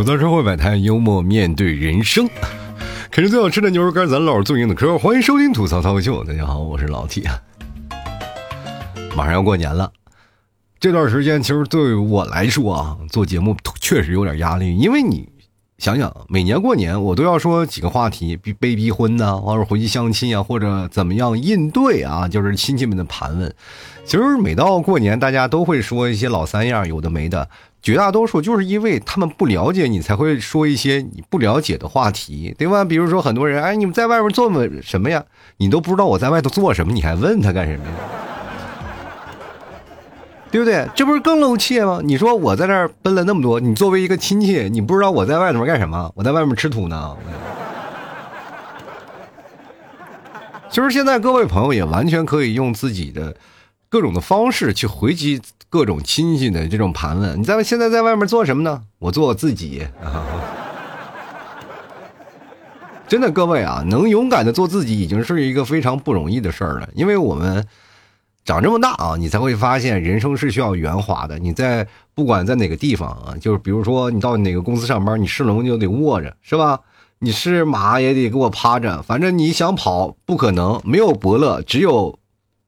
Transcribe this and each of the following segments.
吐槽社会百态，幽默面对人生。啃着最好吃的牛肉干，咱老是最硬的嗑。欢迎收听吐槽脱口秀，大家好，我是老 T。马上要过年了，这段时间其实对于我来说啊，做节目确实有点压力，因为你想想，每年过年我都要说几个话题，逼被逼婚呐，或者回去相亲啊，或者怎么样应对啊，就是亲戚们的盘问。其实每到过年，大家都会说一些老三样，有的没的。绝大多数就是因为他们不了解你，才会说一些你不了解的话题，对吧？比如说很多人，哎，你们在外面做么什么呀？你都不知道我在外头做什么，你还问他干什么呀？对不对？这不是更露怯吗？你说我在这儿奔了那么多，你作为一个亲戚，你不知道我在外头干什么？我在外面吃土呢。其实现在各位朋友也完全可以用自己的各种的方式去回击。各种亲戚的这种盘问，你在现在在外面做什么呢？我做我自己。真的，各位啊，能勇敢的做自己，已经是一个非常不容易的事儿了。因为我们长这么大啊，你才会发现人生是需要圆滑的。你在不管在哪个地方啊，就是比如说你到哪个公司上班，你是龙就得卧着，是吧？你是马也得给我趴着，反正你想跑不可能，没有伯乐，只有，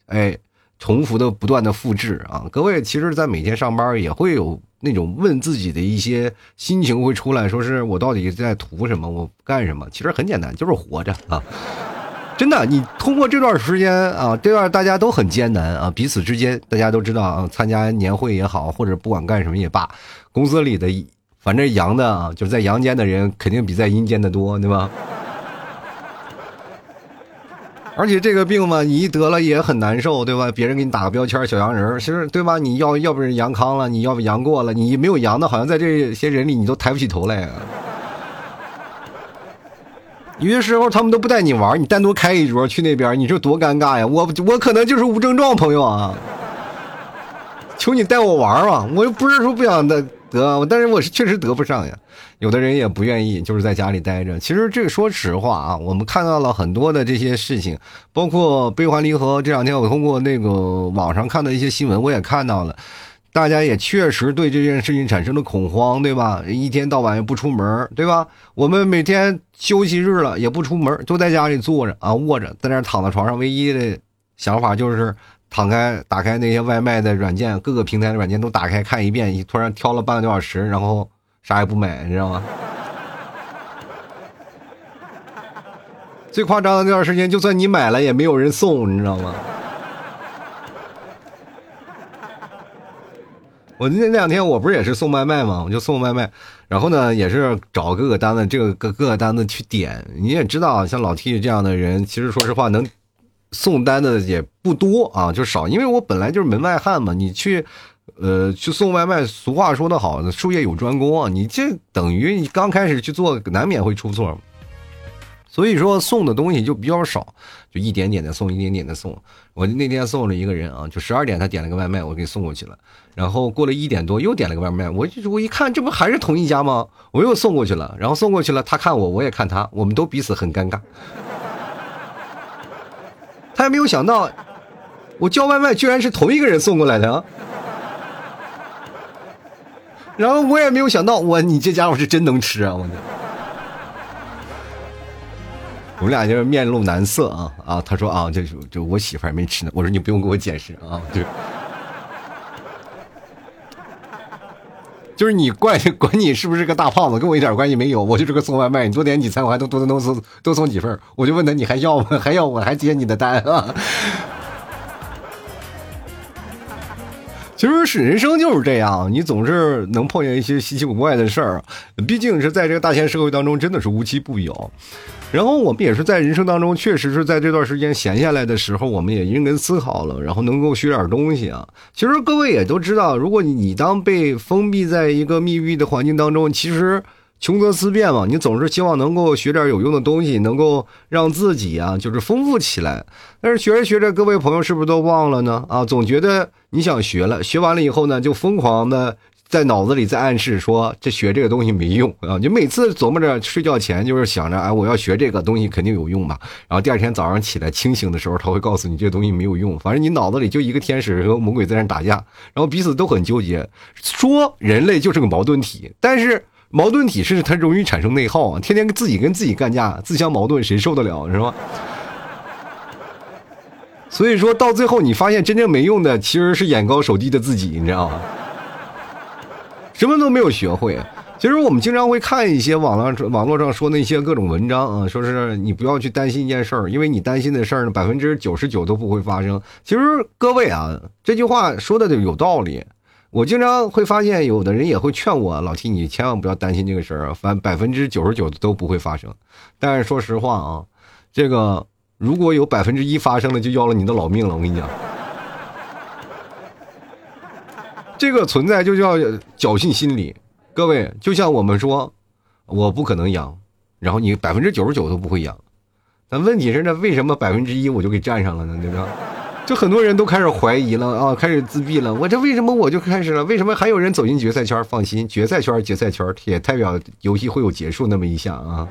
哎。重复的不断的复制啊！各位，其实，在每天上班也会有那种问自己的一些心情会出来，说是我到底在图什么？我干什么？其实很简单，就是活着啊！真的，你通过这段时间啊，这段大家都很艰难啊，彼此之间大家都知道啊，参加年会也好，或者不管干什么也罢，公司里的反正阳的啊，就是在阳间的人肯定比在阴间的多，对吧？而且这个病嘛，你一得了也很难受，对吧？别人给你打个标签，小阳人，其实对吧？你要要不是阳康了，你要不阳过了，你没有阳的，好像在这些人里你都抬不起头来。有些时候他们都不带你玩，你单独开一桌去那边，你说多尴尬呀！我我可能就是无症状朋友啊，求你带我玩吧！我又不是说不想的。得，但是我是确实得不上呀。有的人也不愿意，就是在家里待着。其实这个说实话啊，我们看到了很多的这些事情，包括悲欢离合。这两天我通过那个网上看的一些新闻，我也看到了，大家也确实对这件事情产生了恐慌，对吧？一天到晚也不出门，对吧？我们每天休息日了也不出门，都在家里坐着啊，卧着，在那躺在床上，唯一的想法就是。躺开，打开那些外卖的软件，各个平台的软件都打开看一遍，突然挑了半个多小时，然后啥也不买，你知道吗？最夸张的那段时间，就算你买了也没有人送，你知道吗？我那那两天我不是也是送外卖吗？我就送外卖，然后呢也是找各个单子，这个各各个单子去点。你也知道，像老 T 这样的人，其实说实话能。送单的也不多啊，就少，因为我本来就是门外汉嘛。你去，呃，去送外卖，俗话说得好，术业有专攻啊。你这等于你刚开始去做，难免会出错。所以说送的东西就比较少，就一点点的送，一点点的送。我那天送了一个人啊，就十二点他点了个外卖，我给送过去了。然后过了一点多又点了个外卖，我就我一看，这不还是同一家吗？我又送过去了。然后送过去了，他看我，我也看他，我们都彼此很尴尬。他也没有想到，我叫外卖居然是同一个人送过来的，然后我也没有想到，我你这家伙是真能吃啊！我我们俩就是面露难色啊啊！他说啊，这就我媳妇还没吃呢。我说你不用给我解释啊，对。就是你怪管你是不是个大胖子，跟我一点关系没有。我就是个送外卖，你多点几餐，我还多多多送多送几份。我就问他，你还要吗？还要我还接你的单啊？其实是人生就是这样，你总是能碰见一些稀奇古怪的事儿。毕竟是在这个大千社会当中，真的是无奇不有。然后我们也是在人生当中，确实是在这段时间闲下来的时候，我们也认真思考了，然后能够学点东西啊。其实各位也都知道，如果你你当被封闭在一个密闭的环境当中，其实穷则思变嘛，你总是希望能够学点有用的东西，能够让自己啊就是丰富起来。但是学着学着，各位朋友是不是都忘了呢？啊，总觉得你想学了，学完了以后呢，就疯狂的。在脑子里在暗示说，这学这个东西没用啊！你每次琢磨着睡觉前就是想着，哎，我要学这个东西肯定有用吧。然后第二天早上起来清醒的时候，他会告诉你这个东西没有用。反正你脑子里就一个天使和魔鬼在那打架，然后彼此都很纠结。说人类就是个矛盾体，但是矛盾体是它容易产生内耗啊，天天跟自己跟自己干架，自相矛盾，谁受得了是吧？所以说到最后，你发现真正没用的其实是眼高手低的自己，你知道吗？什么都没有学会。其实我们经常会看一些网络网络上说那些各种文章啊，说是你不要去担心一件事儿，因为你担心的事儿呢，百分之九十九都不会发生。其实各位啊，这句话说的有道理。我经常会发现，有的人也会劝我老提你千万不要担心这个事儿，反百分之九十九都不会发生。但是说实话啊，这个如果有百分之一发生了，就要了你的老命了。我跟你讲，这个存在就叫侥幸心理。各位，就像我们说，我不可能养，然后你百分之九十九都不会养，但问题是呢，为什么百分之一我就给占上了呢？对吧？就很多人都开始怀疑了啊，开始自闭了。我这为什么我就开始了？为什么还有人走进决赛圈？放心，决赛圈、决赛圈也代表游戏会有结束那么一下啊。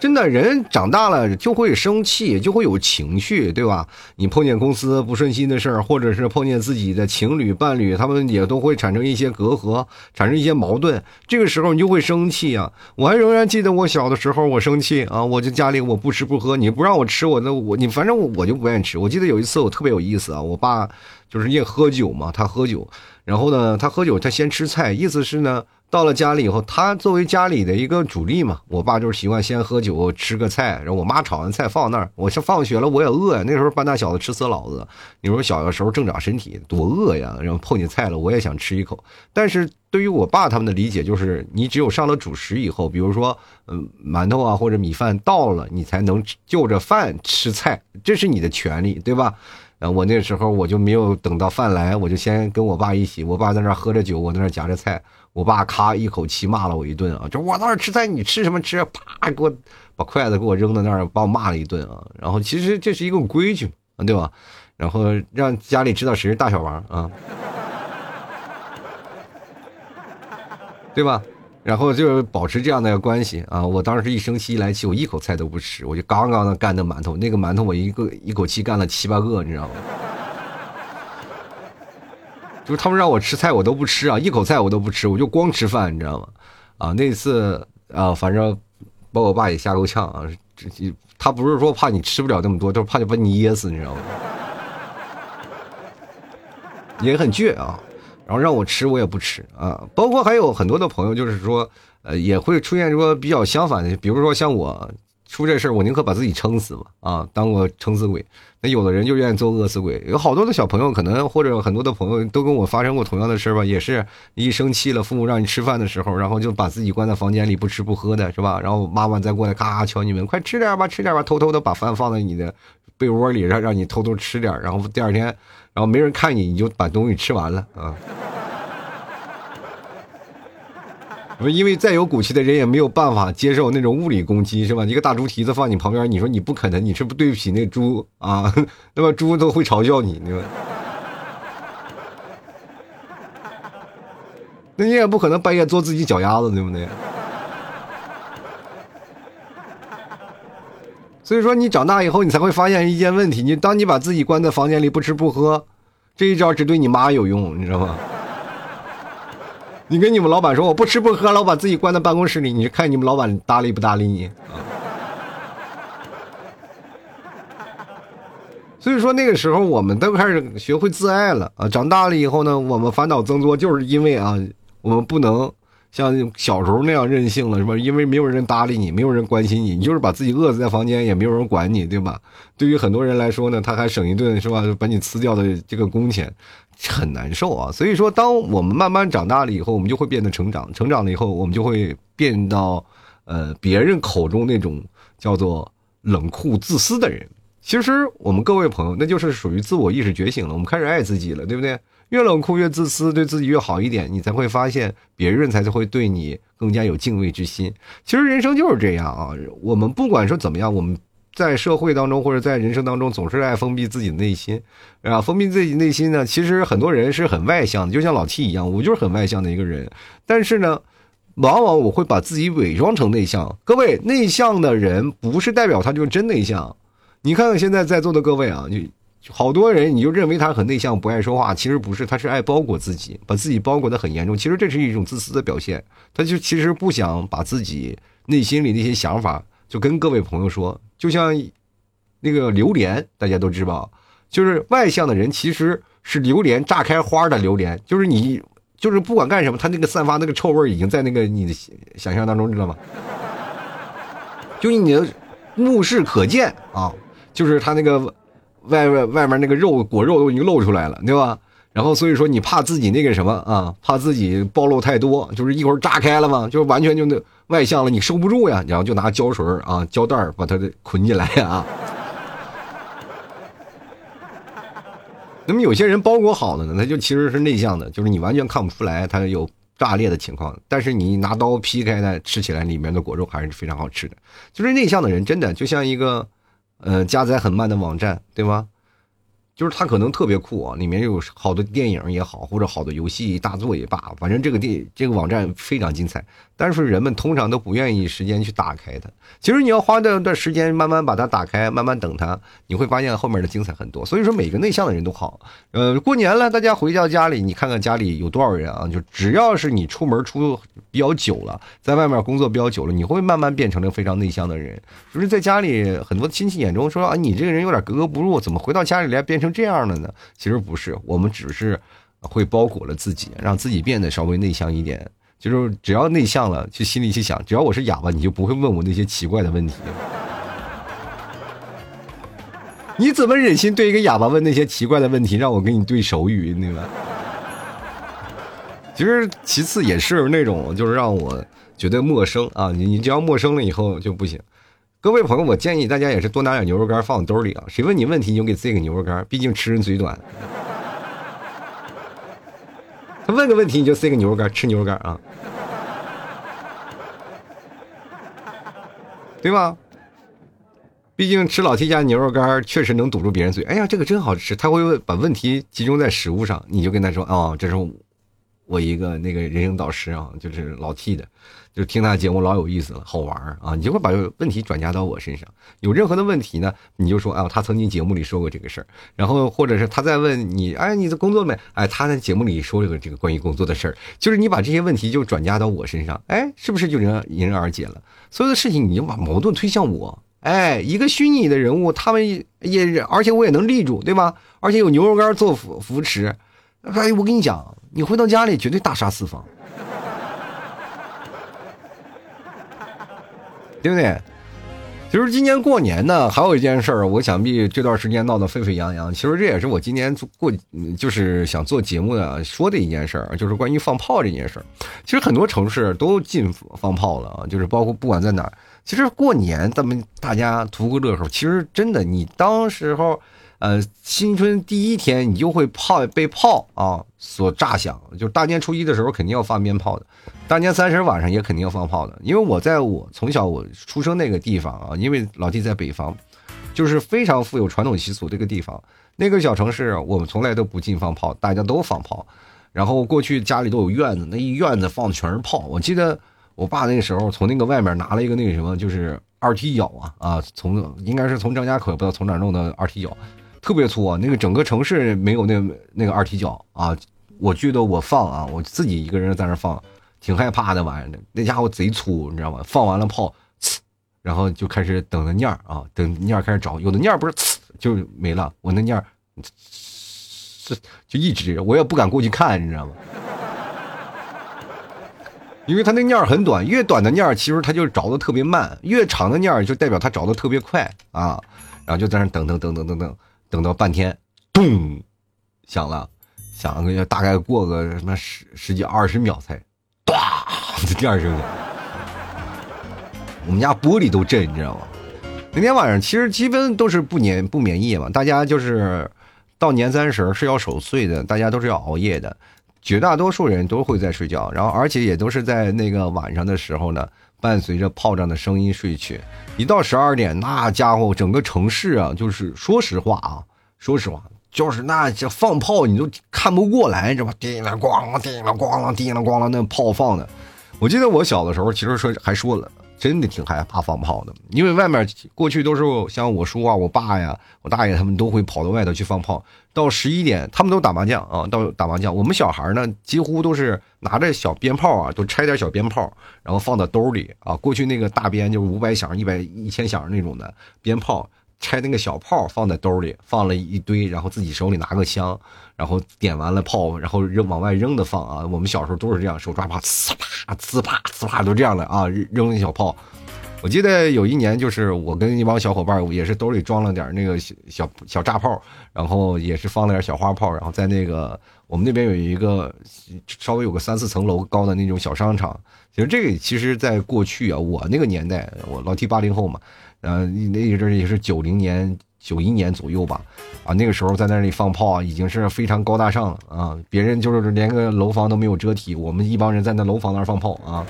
真的人长大了就会生气，就会有情绪，对吧？你碰见公司不顺心的事儿，或者是碰见自己的情侣、伴侣，他们也都会产生一些隔阂，产生一些矛盾。这个时候你就会生气啊！我还仍然记得我小的时候，我生气啊，我就家里我不吃不喝，你不让我吃，我那我你反正我就不愿意吃。我记得有一次我特别有意思啊，我爸就是也喝酒嘛，他喝酒，然后呢，他喝酒他先吃菜，意思是呢。到了家里以后，他作为家里的一个主力嘛，我爸就是习惯先喝酒吃个菜，然后我妈炒完菜放那儿。我是放学了，我也饿呀。那时候半大小子吃死老子，你说小的时候正长身体多饿呀，然后碰见菜了，我也想吃一口。但是对于我爸他们的理解就是，你只有上了主食以后，比如说嗯馒头啊或者米饭到了，你才能就着饭吃菜，这是你的权利，对吧？啊，我那时候我就没有等到饭来，我就先跟我爸一起，我爸在那喝着酒，我在那夹着菜。我爸咔一口气骂了我一顿啊！就我在那吃菜，你吃什么吃？啪，给我把筷子给我扔到那儿，把我骂了一顿啊！然后其实这是一个规矩，对吧？然后让家里知道谁是大小王啊，对吧？然后就保持这样的关系啊！我当时一生气一来气，我一口菜都不吃，我就刚刚的干那馒头，那个馒头我一个一口气干了七八个，你知道吗？就是他们让我吃菜，我都不吃啊，一口菜我都不吃，我就光吃饭，你知道吗？啊，那次啊，反正把我爸也吓够呛啊。他不是说怕你吃不了那么多，就是怕你把你噎死，你知道吗？也很倔啊，然后让我吃我也不吃啊。包括还有很多的朋友，就是说，呃，也会出现说比较相反的，比如说像我。出这事儿，我宁可把自己撑死吧，啊，当个撑死鬼。那有的人就愿意做饿死鬼。有好多的小朋友，可能或者很多的朋友都跟我发生过同样的事儿吧，也是一生气了，父母让你吃饭的时候，然后就把自己关在房间里不吃不喝的，是吧？然后妈妈再过来咔咔敲你们，快吃点吧，吃点吧，偷偷的把饭放在你的被窝里，让让你偷偷吃点，然后第二天，然后没人看你，你就把东西吃完了啊。因为再有骨气的人也没有办法接受那种物理攻击，是吧？一个大猪蹄子放你旁边，你说你不可能，你是不对不起那猪啊？那么猪都会嘲笑你，对吧？那你也不可能半夜做自己脚丫子，对不对？所以说，你长大以后，你才会发现一件问题：你当你把自己关在房间里不吃不喝，这一招只对你妈有用，你知道吗？你跟你们老板说我不吃不喝了，我把自己关在办公室里，你看你们老板搭理不搭理你啊？所以说那个时候我们都开始学会自爱了啊！长大了以后呢，我们烦恼增多，就是因为啊，我们不能像小时候那样任性了，是吧？因为没有人搭理你，没有人关心你，你就是把自己饿死在房间，也没有人管你，对吧？对于很多人来说呢，他还省一顿是吧？把你辞掉的这个工钱。很难受啊，所以说，当我们慢慢长大了以后，我们就会变得成长，成长了以后，我们就会变到，呃，别人口中那种叫做冷酷自私的人。其实，我们各位朋友，那就是属于自我意识觉醒了，我们开始爱自己了，对不对？越冷酷越自私，对自己越好一点，你才会发现别人才会对你更加有敬畏之心。其实人生就是这样啊，我们不管说怎么样，我们。在社会当中或者在人生当中，总是爱封闭自己的内心，啊，封闭自己内心呢？其实很多人是很外向的，就像老七一样，我就是很外向的一个人。但是呢，往往我会把自己伪装成内向。各位，内向的人不是代表他就是真内向。你看看现在在座的各位啊，你好多人你就认为他很内向，不爱说话，其实不是，他是爱包裹自己，把自己包裹的很严重。其实这是一种自私的表现，他就其实不想把自己内心里那些想法就跟各位朋友说。就像那个榴莲，大家都知道，就是外向的人其实是榴莲炸开花的榴莲，就是你就是不管干什么，他那个散发那个臭味已经在那个你的想象当中，知道吗？就你的目视可见啊，就是他那个。外外外面那个肉果肉都已经露出来了，对吧？然后所以说你怕自己那个什么啊，怕自己暴露太多，就是一会儿炸开了嘛，就完全就那外向了，你收不住呀。然后就拿胶水啊胶带把它的捆起来啊。那么有些人包裹好了呢，他就其实是内向的，就是你完全看不出来他有炸裂的情况。但是你拿刀劈开它，吃起来里面的果肉还是非常好吃的。就是内向的人真的就像一个。呃，加载很慢的网站，对吗？就是它可能特别酷啊，里面有好多电影也好，或者好多游戏大作也罢，反正这个电这个网站非常精彩。但是人们通常都不愿意时间去打开它。其实你要花这段时间慢慢把它打开，慢慢等它，你会发现后面的精彩很多。所以说每个内向的人都好。呃，过年了，大家回到家里，你看看家里有多少人啊？就只要是你出门出比较久了，在外面工作比较久了，你会慢慢变成了非常内向的人。就是在家里很多亲戚眼中说啊，你这个人有点格格不入，怎么回到家里来变成？这样了呢？其实不是，我们只是会包裹了自己，让自己变得稍微内向一点。就是只要内向了，就心里去想，只要我是哑巴，你就不会问我那些奇怪的问题。你怎么忍心对一个哑巴问那些奇怪的问题，让我跟你对手语，对吧？其实其次也是那种，就是让我觉得陌生啊。你你只要陌生了以后就不行。各位朋友，我建议大家也是多拿点牛肉干放兜里啊！谁问你问题，你就给自己个牛肉干，毕竟吃人嘴短。问个问题你就塞个牛肉干吃牛肉干啊，对吧？毕竟吃老 T 家牛肉干确实能堵住别人嘴。哎呀，这个真好吃！他会问，把问题集中在食物上，你就跟他说：“哦，这是……”我一个那个人生导师啊，就是老 T 的。”就听他节目老有意思了，好玩啊！你就会把问题转嫁到我身上。有任何的问题呢，你就说啊，他曾经节目里说过这个事儿。然后或者是他在问你，哎，你的工作没？哎，他在节目里说了个这个关于工作的事儿。就是你把这些问题就转嫁到我身上，哎，是不是就迎迎刃而解了？所有的事情你就把矛盾推向我，哎，一个虚拟的人物，他们也而且我也能立住，对吧？而且有牛肉干做扶扶持，哎，我跟你讲，你回到家里绝对大杀四方。对不对？其实今年过年呢，还有一件事儿，我想必这段时间闹得沸沸扬扬。其实这也是我今年过，就是想做节目的说的一件事儿，就是关于放炮这件事儿。其实很多城市都禁放炮了啊，就是包括不管在哪儿。其实过年咱们大家图个乐呵，其实真的，你当时候。呃，新春第一天你就会炮被炮啊所炸响，就大年初一的时候肯定要放鞭炮的，大年三十晚上也肯定要放炮的。因为我在我从小我出生那个地方啊，因为老弟在北方，就是非常富有传统习俗这个地方，那个小城市我们从来都不禁放炮，大家都放炮。然后过去家里都有院子，那一院子放的全是炮。我记得我爸那个时候从那个外面拿了一个那个什么，就是二踢脚啊啊，从应该是从张家口不知道从哪弄的二踢脚。特别粗啊！那个整个城市没有那那个二踢脚啊！我觉得我放啊，我自己一个人在那放，挺害怕的玩意儿。那家伙贼粗，你知道吗？放完了炮，然后就开始等着念儿啊，等念儿开始找，有的念儿不是呲就没了。我那念儿，这就一直我也不敢过去看，你知道吗？因为他那念儿很短，越短的念儿其实他就着的特别慢，越长的念儿就代表他着的特别快啊。然后就在那等等等等等等。等到半天，咚，响了，响个大概过个什么十十几二十秒才，咚，这第二声，我们家玻璃都震，你知道吗？那天晚上其实基本都是不免不免夜嘛，大家就是到年三十是要守岁的，大家都是要熬夜的，绝大多数人都会在睡觉，然后而且也都是在那个晚上的时候呢，伴随着炮仗的声音睡去。一到十二点，那家伙整个城市啊，就是说实话啊，说实话，就是那这放炮你都看不过来，知道吧？叮了咣啷，叮了咣啷，叮了咣啷，那炮放的。我记得我小的时候，其实说还说了，真的挺害怕放炮的，因为外面过去都是像我叔啊、我爸呀、我大爷他们都会跑到外头去放炮。到十一点，他们都打麻将啊，到打麻将。我们小孩呢，几乎都是拿着小鞭炮啊，都拆点小鞭炮，然后放到兜里啊。过去那个大鞭就是五百响、一百一千响那种的鞭炮。拆那个小炮放在兜里，放了一堆，然后自己手里拿个枪，然后点完了炮，然后扔往外扔的放啊。我们小时候都是这样，手抓炮，呲啪呲啪呲啪，都这样的啊，扔那小炮。我记得有一年，就是我跟一帮小伙伴，也是兜里装了点那个小小小炸炮，然后也是放了点小花炮，然后在那个我们那边有一个稍微有个三四层楼高的那种小商场。其实这个其实在过去啊，我那个年代，我老提八零后嘛。呃，那一阵也是九零年、九一年左右吧，啊，那个时候在那里放炮啊，已经是非常高大上了啊。别人就是连个楼房都没有遮体，我们一帮人在那楼房那儿放炮啊，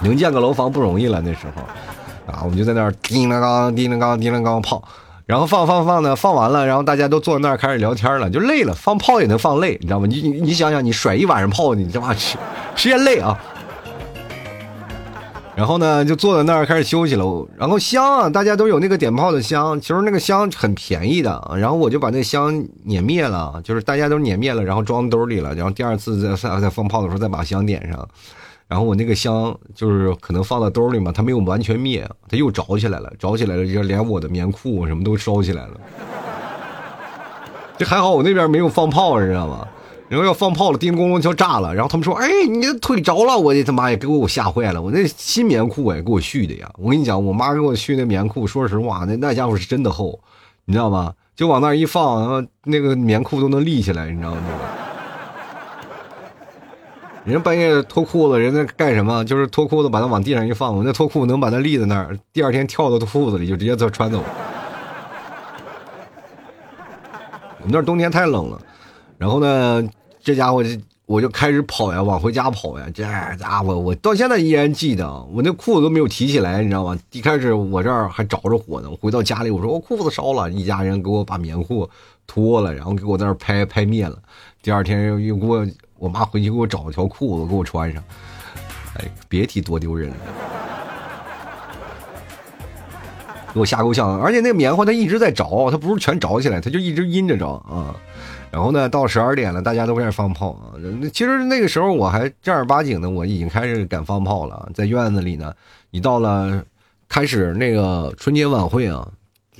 能建个楼房不容易了那时候，啊，我们就在那儿叮当当、叮当当、叮当当炮，然后放放放呢，放完了，然后大家都坐在那儿开始聊天了，就累了，放炮也能放累，你知道吗？你你你想想，你甩一晚上炮，你这妈实实也累啊。然后呢，就坐在那儿开始休息了。然后香啊，大家都有那个点炮的香，其实那个香很便宜的。然后我就把那香碾灭了，就是大家都碾灭了，然后装兜里了。然后第二次再再放炮的时候再把香点上。然后我那个香就是可能放在兜里嘛，它没有完全灭，它又着起来了，着起来了就连我的棉裤什么都烧起来了。这还好我那边没有放炮，你知道吗？然后要放炮了，叮咣咣就炸了。然后他们说：“哎，你的腿着了！”我的他妈也给我吓坏了。我那新棉裤哎，给我续的呀！我跟你讲，我妈给我续那棉裤，说实话，那那家伙是真的厚，你知道吗？就往那一放，然后那个棉裤都能立起来，你知道吗？人半夜脱裤子，人家干什么？就是脱裤子把它往地上一放，我那脱裤子能把它立在那儿，第二天跳到裤子里就直接就穿走了。我们那冬天太冷了。然后呢，这家伙就我就开始跑呀，往回家跑呀。这家伙我到现在依然记得，我那裤子都没有提起来，你知道吗？一开始我这儿还着着火呢。我回到家里，我说我裤子烧了，一家人给我把棉裤脱了，然后给我在那拍拍灭了。第二天又又给我我妈回去给我找一条裤子给我穿上。哎，别提多丢人了，给我吓够呛。而且那个棉花它一直在着，它不是全着起来，它就一直阴着着啊。然后呢，到十二点了，大家都开始放炮啊。其实那个时候我还正儿八经的，我已经开始敢放炮了。在院子里呢，你到了开始那个春节晚会啊，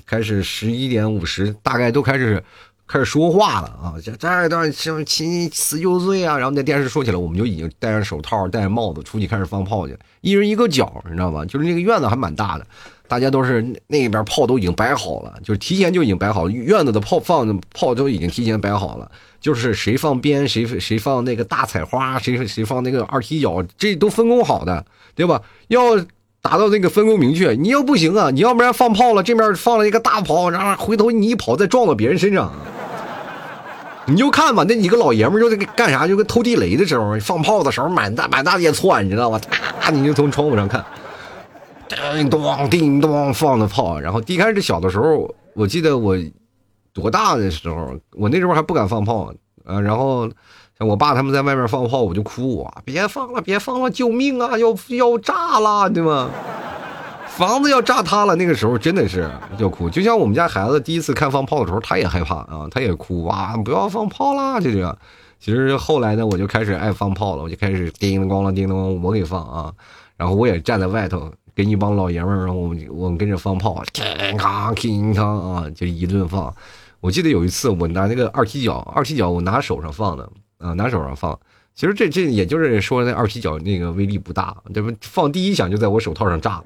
开始十一点五十，大概都开始开始说话了啊。这这一段什么亲辞旧岁啊，然后那电视说起来，我们就已经戴上手套、戴着帽子出去开始放炮去，一人一个角，你知道吗？就是那个院子还蛮大的。大家都是那边炮都已经摆好了，就是提前就已经摆好了，院子的炮放炮都已经提前摆好了，就是谁放鞭，谁谁放那个大彩花，谁谁放那个二踢脚，这都分工好的，对吧？要达到那个分工明确，你要不行啊，你要不然放炮了，这边放了一个大炮，然后回头你一跑再撞到别人身上，你就看吧，那几个老爷们就在干啥？就跟偷地雷的时候，放炮的时候满大满大街窜，你知道吗？你就从窗户上看。叮咚叮咚放的炮，然后一开始小的时候，我记得我多大的时候，我那时候还不敢放炮啊。然后像我爸他们在外面放炮，我就哭啊，别放了，别放了，救命啊，要要炸了，对吗？房子要炸塌了，那个时候真的是要哭。就像我们家孩子第一次看放炮的时候，他也害怕啊，他也哭啊，不要放炮啦，就这样。其实后来呢，我就开始爱放炮了，我就开始叮当咣啷，叮当咣，我给放啊，然后我也站在外头。跟一帮老爷们儿，然后我们我们跟着放炮，叮当叮当啊，就一顿放。我记得有一次，我拿那个二踢脚，二踢脚我拿手上放的啊，拿手上放。其实这这也就是说那二踢脚那个威力不大，这不放第一响就在我手套上炸了。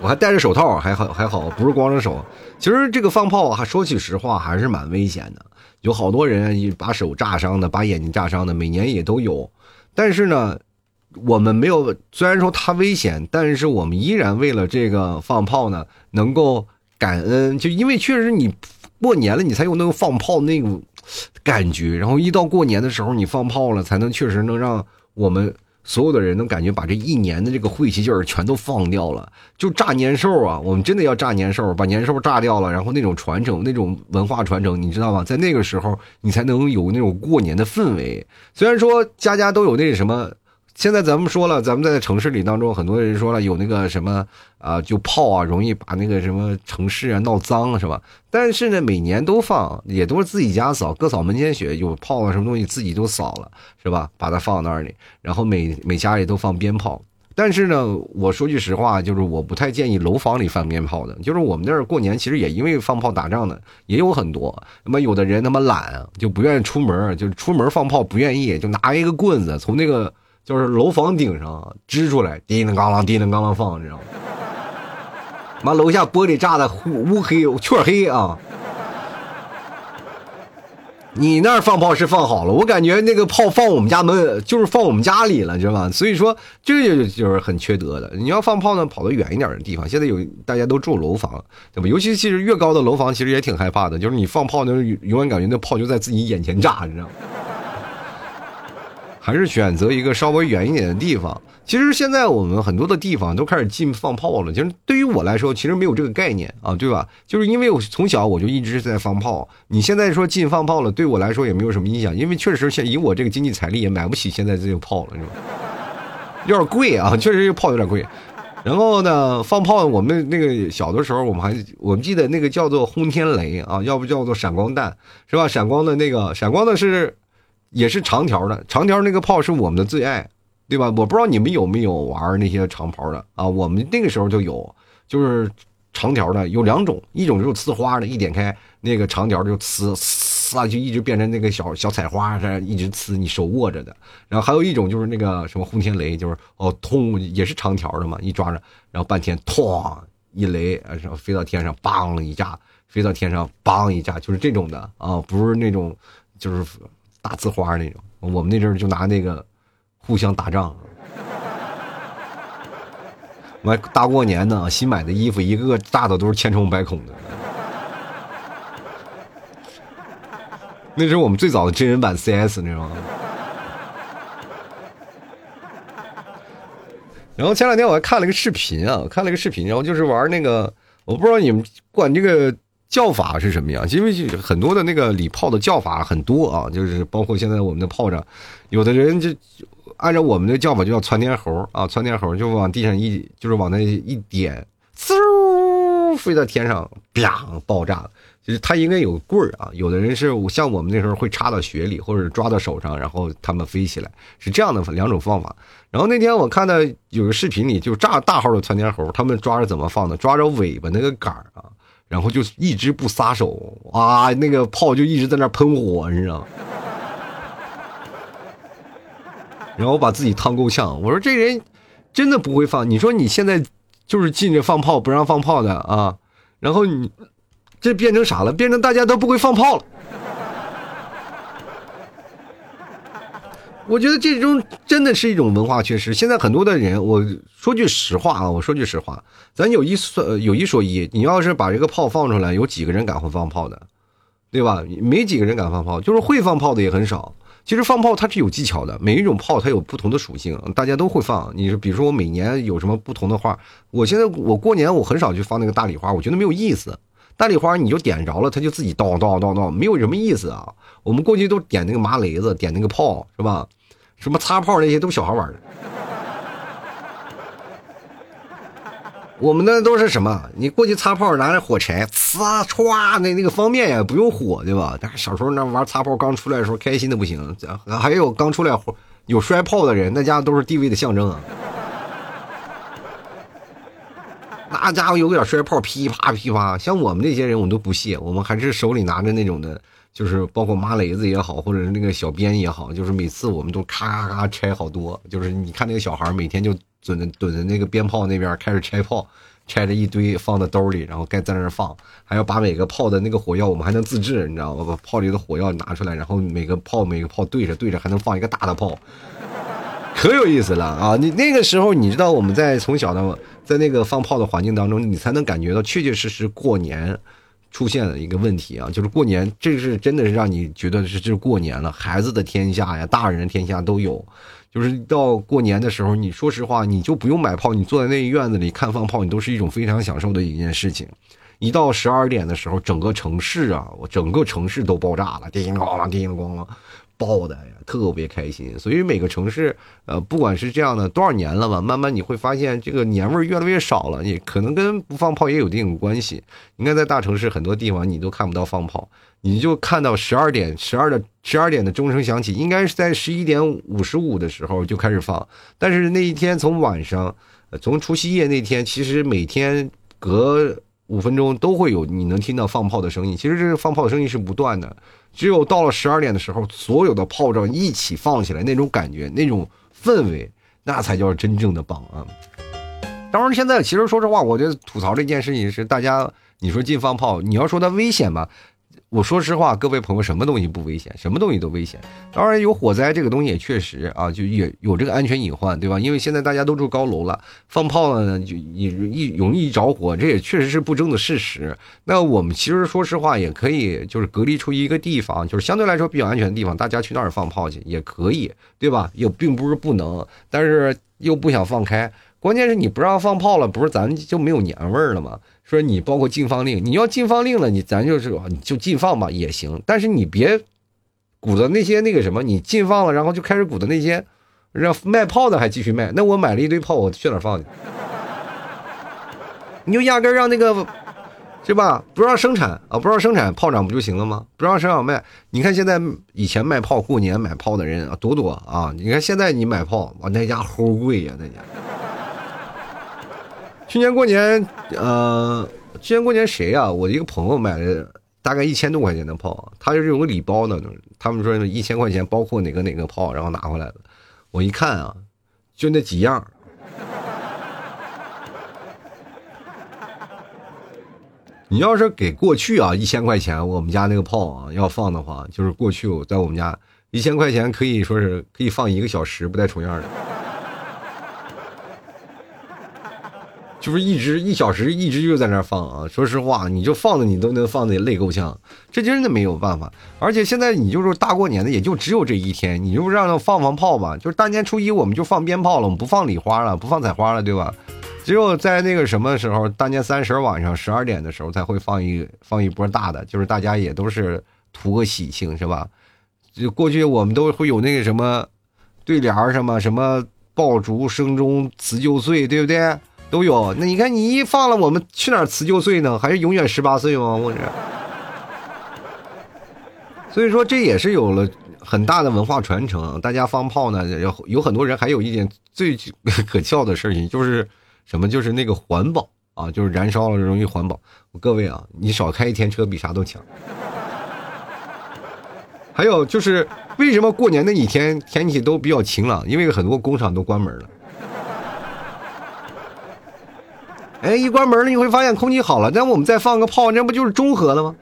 我还戴着手套，还好还好，不是光着手。其实这个放炮，还说句实话，还是蛮危险的，有好多人把手炸伤的，把眼睛炸伤的，每年也都有。但是呢。我们没有，虽然说它危险，但是我们依然为了这个放炮呢，能够感恩，就因为确实你过年了，你才有那个放炮那种感觉，然后一到过年的时候，你放炮了，才能确实能让我们所有的人能感觉把这一年的这个晦气劲儿全都放掉了。就炸年兽啊，我们真的要炸年兽，把年兽炸掉了，然后那种传承，那种文化传承，你知道吗？在那个时候，你才能有那种过年的氛围。虽然说家家都有那什么。现在咱们说了，咱们在城市里当中，很多人说了有那个什么啊，就炮啊，容易把那个什么城市啊闹脏，是吧？但是呢，每年都放，也都是自己家扫，各扫门前雪，有炮啊什么东西自己都扫了，是吧？把它放那里，然后每每家里都放鞭炮。但是呢，我说句实话，就是我不太建议楼房里放鞭炮的。就是我们那儿过年，其实也因为放炮打仗的也有很多。那么有的人他妈懒，就不愿意出门，就出门放炮不愿意，就拿一个棍子从那个。就是楼房顶上支出来，叮当咣啷，叮当咣啷放，你知道吗？妈，楼下玻璃炸的乌黑黢黑啊！你那儿放炮是放好了，我感觉那个炮放我们家门，就是放我们家里了，知道吧？所以说这就就是很缺德的。你要放炮呢，跑到远一点的地方。现在有大家都住楼房，对吧？尤其其实越高的楼房，其实也挺害怕的，就是你放炮呢，永远感觉那炮就在自己眼前炸，你知道吗？还是选择一个稍微远一点的地方。其实现在我们很多的地方都开始禁放炮了。其实对于我来说，其实没有这个概念啊，对吧？就是因为我从小我就一直在放炮。你现在说禁放炮了，对我来说也没有什么影响，因为确实现以我这个经济财力也买不起现在这个炮了，是吧？有点贵啊，确实这个炮有点贵。然后呢，放炮，我们那个小的时候，我们还我们记得那个叫做轰天雷啊，要不叫做闪光弹，是吧？闪光的那个闪光的是。也是长条的，长条那个炮是我们的最爱，对吧？我不知道你们有没有玩那些长炮的啊？我们那个时候就有，就是长条的有两种，一种就是呲花的，一点开那个长条就呲呲，就一直变成那个小小彩花，这一直呲，你手握着的。然后还有一种就是那个什么轰天雷，就是哦，通也是长条的嘛，一抓着，然后半天哐一雷，然后飞到天上，梆一炸，飞到天上，梆一炸，就是这种的啊，不是那种就是。大呲花那种，我们那阵儿就拿那个互相打仗。完大过年的，新买的衣服一个个炸的都是千疮百孔的。那是我们最早的真人版 CS，你知道吗？然后前两天我还看了个视频啊，看了个视频，然后就是玩那个，我不知道你们管这个。叫法是什么样？因为很多的那个礼炮的叫法很多啊，就是包括现在我们的炮仗，有的人就按照我们的叫法就叫窜天猴啊，窜天猴就往地上一就是往那一点，嗖飞到天上，啪爆炸。就是它应该有棍儿啊，有的人是像我们那时候会插到雪里或者抓到手上，然后他们飞起来，是这样的两种方法。然后那天我看到有个视频里就炸大号的窜天猴，他们抓着怎么放的？抓着尾巴那个杆儿啊。然后就一直不撒手啊，那个炮就一直在那喷火，你知道？然后把自己烫够呛。我说这人真的不会放。你说你现在就是禁着放炮，不让放炮的啊？然后你这变成啥了？变成大家都不会放炮了。我觉得这种真的是一种文化缺失。现在很多的人，我说句实话啊，我说句实话，咱有一说有一说一，你要是把这个炮放出来，有几个人敢会放炮的，对吧？没几个人敢放炮，就是会放炮的也很少。其实放炮它是有技巧的，每一种炮它有不同的属性，大家都会放。你，比如说我每年有什么不同的花，我现在我过年我很少去放那个大礼花，我觉得没有意思。大礼花你就点着了，它就自己叨叨叨叨，没有什么意思啊。我们过去都点那个麻雷子，点那个炮，是吧？什么擦炮那些都小孩玩的。我们那都是什么？你过去擦炮，拿着火柴，呲歘，那那个方便呀，不用火，对吧？但是小时候那玩擦炮刚出来的时候，开心的不行。还有刚出来有摔炮的人，那家都是地位的象征啊。那家伙有点摔炮，噼啪噼啪。像我们那些人，我们都不屑，我们还是手里拿着那种的，就是包括麻雷子也好，或者是那个小鞭也好，就是每次我们都咔咔咔拆好多。就是你看那个小孩每天就蹲在蹲在那个鞭炮那边开始拆炮，拆着一堆放在兜里，然后该在那儿放，还要把每个炮的那个火药我们还能自制，你知道吗？把炮里的火药拿出来，然后每个炮每个炮对着对着还能放一个大的炮，可有意思了啊！你那个时候你知道我们在从小的。在那个放炮的环境当中，你才能感觉到确确实实过年出现了一个问题啊，就是过年，这是真的是让你觉得是这是过年了，孩子的天下呀，大人天下都有。就是到过年的时候，你说实话，你就不用买炮，你坐在那院子里看放炮，你都是一种非常享受的一件事情。一到十二点的时候，整个城市啊，我整个城市都爆炸了，叮咣啷，叮咣啷，爆的呀，特别开心。所以每个城市，呃，不管是这样的多少年了吧，慢慢你会发现这个年味越来越少了，也可能跟不放炮也有一定关系。你看在大城市很多地方你都看不到放炮，你就看到十二点十二的十二点的钟声响起，应该是在十一点五十五的时候就开始放，但是那一天从晚上，从除夕夜那天，其实每天隔。五分钟都会有你能听到放炮的声音，其实这个放炮的声音是不断的，只有到了十二点的时候，所有的炮仗一起放起来，那种感觉、那种氛围，那才叫真正的棒啊！当然，现在其实说实话，我觉得吐槽这件事情是大家，你说禁放炮，你要说它危险吧？我说实话，各位朋友，什么东西不危险？什么东西都危险。当然，有火灾这个东西也确实啊，就也有这个安全隐患，对吧？因为现在大家都住高楼了，放炮了呢就也易容易着火，这也确实是不争的事实。那我们其实说实话，也可以就是隔离出一个地方，就是相对来说比较安全的地方，大家去那儿放炮去也可以，对吧？又并不是不能，但是又不想放开。关键是你不让放炮了，不是咱就没有年味儿了吗？说你包括禁放令，你要禁放令了，你咱就是你就禁放吧也行，但是你别鼓捣那些那个什么，你禁放了，然后就开始鼓捣那些让卖炮的还继续卖，那我买了一堆炮，我去哪放去？你就压根让那个是吧？不让生产啊，不让生产炮仗不就行了吗？不让生产卖，你看现在以前卖炮过年买炮的人啊多多啊，你看现在你买炮，哇那家齁贵呀那家。去年过年，呃，去年过年谁呀？我一个朋友买了大概一千多块钱的炮，他就是有个礼包呢。他们说一千块钱包括哪个哪个炮，然后拿回来的。我一看啊，就那几样。你要是给过去啊一千块钱，我们家那个炮啊要放的话，就是过去我在我们家一千块钱可以说是可以放一个小时不带重样的。就是一直一小时一直就在那放啊！说实话，你就放的你都能放的累够呛，这真的没有办法。而且现在你就是大过年的，也就只有这一天，你就让他放放炮吧。就是大年初一我们就放鞭炮了，我们不放礼花了，不放彩花了，对吧？只有在那个什么时候，大年三十晚上十二点的时候才会放一放一波大的，就是大家也都是图个喜庆，是吧？就过去我们都会有那个什么对联什么什么爆竹声中辞旧岁，对不对？都有，那你看你一放了，我们去哪儿辞旧岁呢？还是永远十八岁吗？我这，所以说这也是有了很大的文化传承。大家放炮呢，有有很多人还有一点最可笑的事情，就是什么？就是那个环保啊，就是燃烧了容易环保。各位啊，你少开一天车比啥都强。还有就是为什么过年那几天天气都比较晴朗？因为很多工厂都关门了。哎，一关门了，你会发现空气好了。那我们再放个炮，那不就是中和了吗？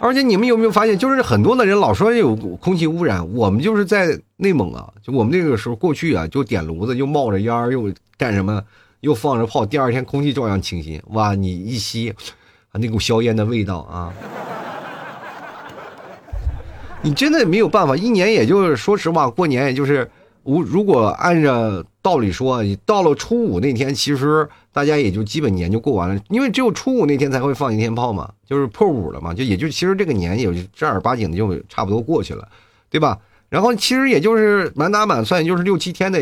而且你们有没有发现，就是很多的人老说有空气污染，我们就是在内蒙啊，就我们那个时候过去啊，就点炉子，又冒着烟儿，又干什么，又放着炮，第二天空气照样清新。哇，你一吸，啊，那股硝烟的味道啊，你真的没有办法，一年也就是说实话，过年也就是。如如果按照道理说，到了初五那天，其实大家也就基本年就过完了，因为只有初五那天才会放一天炮嘛，就是破五了嘛，就也就其实这个年也就正儿八经的就差不多过去了，对吧？然后其实也就是满打满算就是六七天的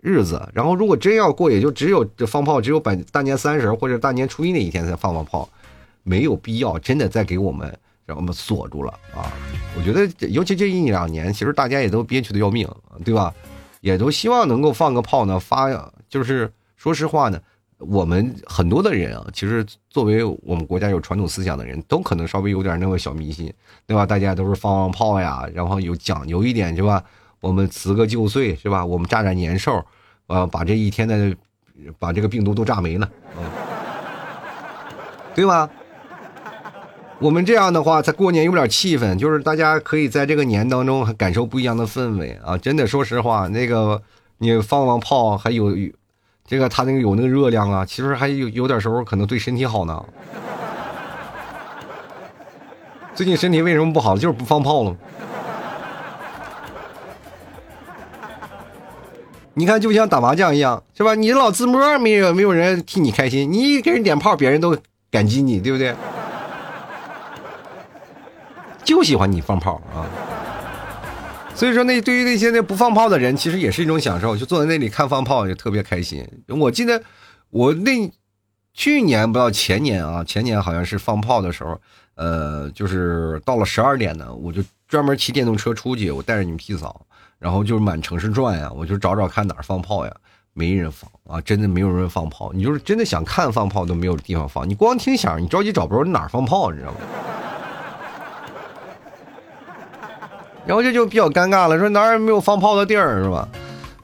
日子，然后如果真要过，也就只有放炮，只有百大年三十或者大年初一那一天才放放炮，没有必要真的再给我们让我们锁住了啊！我觉得尤其这一两年，其实大家也都憋屈的要命，对吧？也都希望能够放个炮呢，发就是说实话呢，我们很多的人啊，其实作为我们国家有传统思想的人，都可能稍微有点那个小迷信，对吧？大家都是放放炮呀，然后有讲究一点是吧？我们辞个旧岁是吧？我们炸炸年兽，呃，把这一天的把这个病毒都炸没了，嗯，对吧？我们这样的话，在过年有点气氛，就是大家可以在这个年当中感受不一样的氛围啊！真的，说实话，那个你放放炮，还有这个它那个有那个热量啊，其实还有有点时候可能对身体好呢。最近身体为什么不好？就是不放炮了。你看，就像打麻将一样，是吧？你老自摸，没有没有人替你开心，你给人点炮，别人都感激你，对不对？就喜欢你放炮啊。所以说，那对于那些那不放炮的人，其实也是一种享受，就坐在那里看放炮，就特别开心。我记得我那去年不知道前年啊，前年好像是放炮的时候，呃，就是到了十二点呢，我就专门骑电动车出去，我带着你们屁嫂，然后就是满城市转呀，我就找找看哪儿放炮呀。没人放啊，真的没有人放炮。你就是真的想看放炮都没有地方放，你光听响，你着急找不着哪儿放炮，你知道吗？然后这就比较尴尬了，说哪儿也没有放炮的地儿是吧？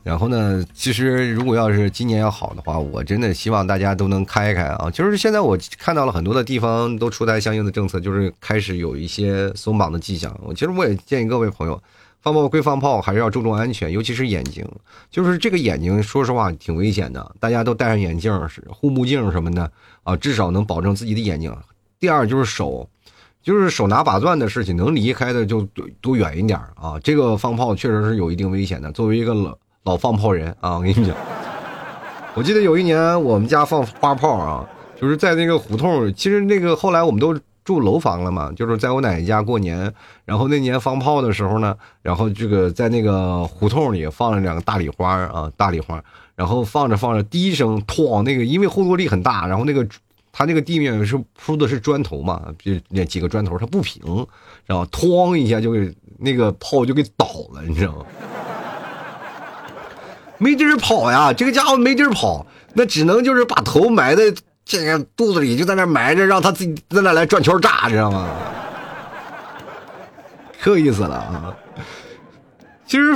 然后呢，其实如果要是今年要好的话，我真的希望大家都能开开啊。就是现在我看到了很多的地方都出台相应的政策，就是开始有一些松绑的迹象。我其实我也建议各位朋友。放炮归放炮，还是要注重安全，尤其是眼睛。就是这个眼睛，说实话挺危险的。大家都戴上眼镜、护目镜什么的啊，至少能保证自己的眼睛。第二就是手，就是手拿把钻的事情，能离开的就多远一点啊。这个放炮确实是有一定危险的。作为一个老老放炮人啊，我跟你讲，我记得有一年我们家放花炮啊，就是在那个胡同。其实那个后来我们都。住楼房了嘛，就是在我奶奶家过年，然后那年放炮的时候呢，然后这个在那个胡同里放了两个大礼花啊，大礼花，然后放着放着，第一声哐，那个因为后坐力很大，然后那个它那个地面是铺的是砖头嘛，就那几个砖头它不平，然后哐一下就给那个炮就给倒了，你知道吗？没地儿跑呀，这个家伙没地儿跑，那只能就是把头埋在。这个肚子里就在那埋着，让他自己在那来转圈炸，知道吗？可有意思了啊！其实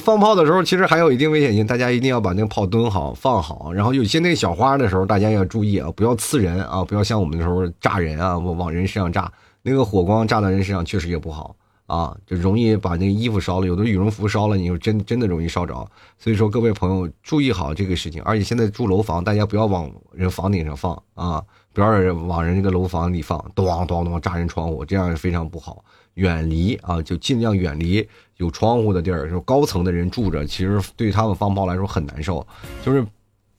放炮的时候，其实还有一定危险性，大家一定要把那个炮蹲好、放好。然后有些那个小花的时候，大家要注意啊，不要刺人啊，不要像我们的时候炸人啊，往往人身上炸，那个火光炸到人身上确实也不好。啊，就容易把那个衣服烧了，有的羽绒服烧了，你就真真的容易烧着。所以说，各位朋友注意好这个事情。而且现在住楼房，大家不要往人房顶上放啊，不要往人这个楼房里放，咚咚咚炸人窗户，这样非常不好。远离啊，就尽量远离有窗户的地儿，就高层的人住着，其实对他们放炮来说很难受。就是，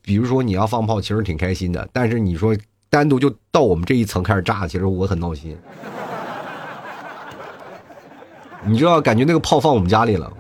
比如说你要放炮，其实挺开心的，但是你说单独就到我们这一层开始炸，其实我很闹心。你知道，感觉那个炮放我们家里了，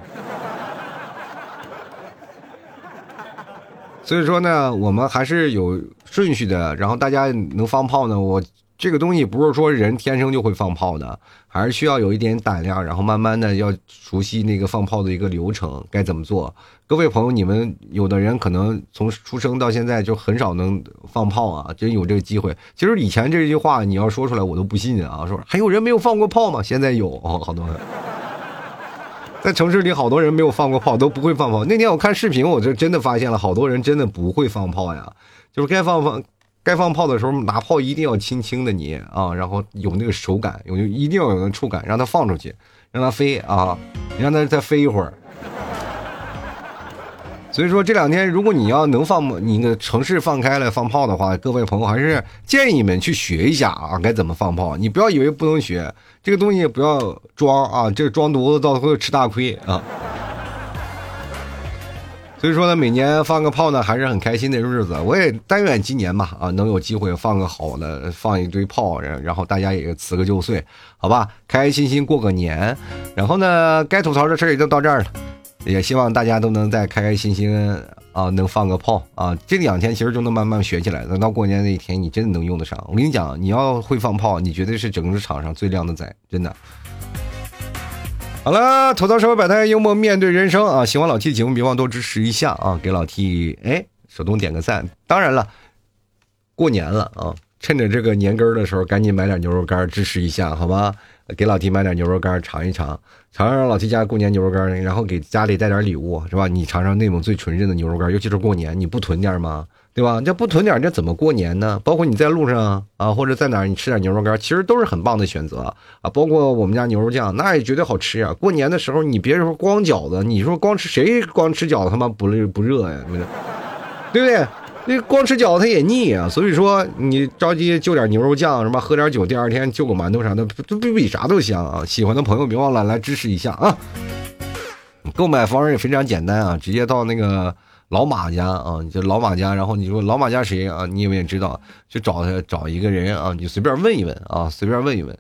所以说呢，我们还是有顺序的。然后大家能放炮呢，我这个东西不是说人天生就会放炮的，还是需要有一点胆量，然后慢慢的要熟悉那个放炮的一个流程，该怎么做。各位朋友，你们有的人可能从出生到现在就很少能放炮啊，真有这个机会。其实以前这句话你要说出来，我都不信啊。说还有人没有放过炮吗？现在有哦，好多人。在城市里，好多人没有放过炮，都不会放炮。那天我看视频，我就真的发现了好多人真的不会放炮呀。就是该放放，该放炮的时候，拿炮一定要轻轻的捏啊，然后有那个手感，有一定要有那触感，让它放出去，让它飞啊，让它再飞一会儿。所以说这两天，如果你要能放你的城市放开了放炮的话，各位朋友还是建议你们去学一下啊，该怎么放炮。你不要以为不能学这个东西，不要装啊，这装犊子到时候吃大亏啊。所以说呢，每年放个炮呢，还是很开心的日子。我也但愿今年吧，啊，能有机会放个好的，放一堆炮，然后大家也辞个旧岁，好吧，开开心心过个年。然后呢，该吐槽的事儿也就到这儿了。也希望大家都能再开开心心啊，能放个炮啊！这两天其实就能慢慢学起来，等到过年那一天，你真的能用得上。我跟你讲，你要会放炮，你绝对是整个场上最靓的仔，真的。好了，吐槽社会百态，幽默面对人生啊！喜欢老 T 的节目，别忘多支持一下啊！给老 T 哎，手动点个赞。当然了，过年了啊，趁着这个年根的时候，赶紧买点牛肉干支持一下，好吗？给老 T 买点牛肉干尝一尝。尝尝老 T 家过年牛肉干然后给家里带点礼物，是吧？你尝尝内蒙最纯正的牛肉干尤其是过年，你不囤点吗？对吧？这不囤点这怎么过年呢？包括你在路上啊，或者在哪儿，你吃点牛肉干其实都是很棒的选择啊。包括我们家牛肉酱，那也绝对好吃啊。过年的时候，你别说光饺子，你说光吃谁光吃饺子他妈不热不热呀？对不对？那光吃饺子它也腻啊，所以说你着急就点牛肉酱，什么喝点酒，第二天就个馒头啥的，都比比啥都香啊！喜欢的朋友别忘了来支持一下啊！购买方式也非常简单啊，直接到那个老马家啊，你就老马家，然后你说老马家谁啊？你有没有知道？就找他找一个人啊，你随便问一问啊，随便问一问。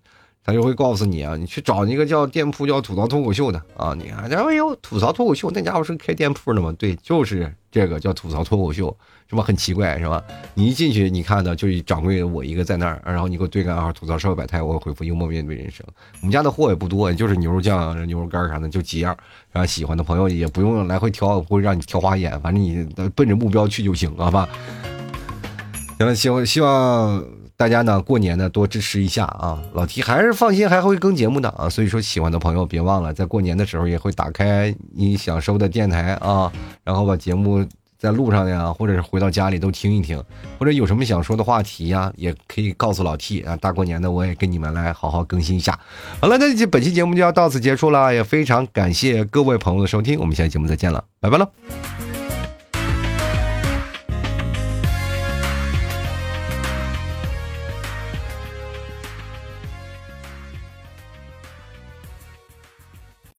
他就会告诉你啊，你去找那个叫店铺叫吐槽脱口秀的啊，你看，哎呦，吐槽脱口秀那家伙是开店铺的吗？对，就是这个叫吐槽脱口秀，是吧？很奇怪是吧？你一进去，你看到就是掌柜我一个在那儿，然后你给我对个暗号，吐槽社会百态，我回复幽默面对人生。我们家的货也不多，就是牛肉酱、牛肉干啥的，就几样。然后喜欢的朋友也不用来回挑，不会让你挑花眼，反正你奔着目标去就行，好吧？行了，希望希望。大家呢，过年呢多支持一下啊！老 T 还是放心，还会更节目的啊！所以说，喜欢的朋友别忘了，在过年的时候也会打开你想收的电台啊，然后把节目在路上呀，或者是回到家里都听一听，或者有什么想说的话题呀，也可以告诉老 T 啊！大过年的，我也跟你们来好好更新一下。好了，那这本期节目就要到此结束了，也非常感谢各位朋友的收听，我们下期节目再见了，拜拜了。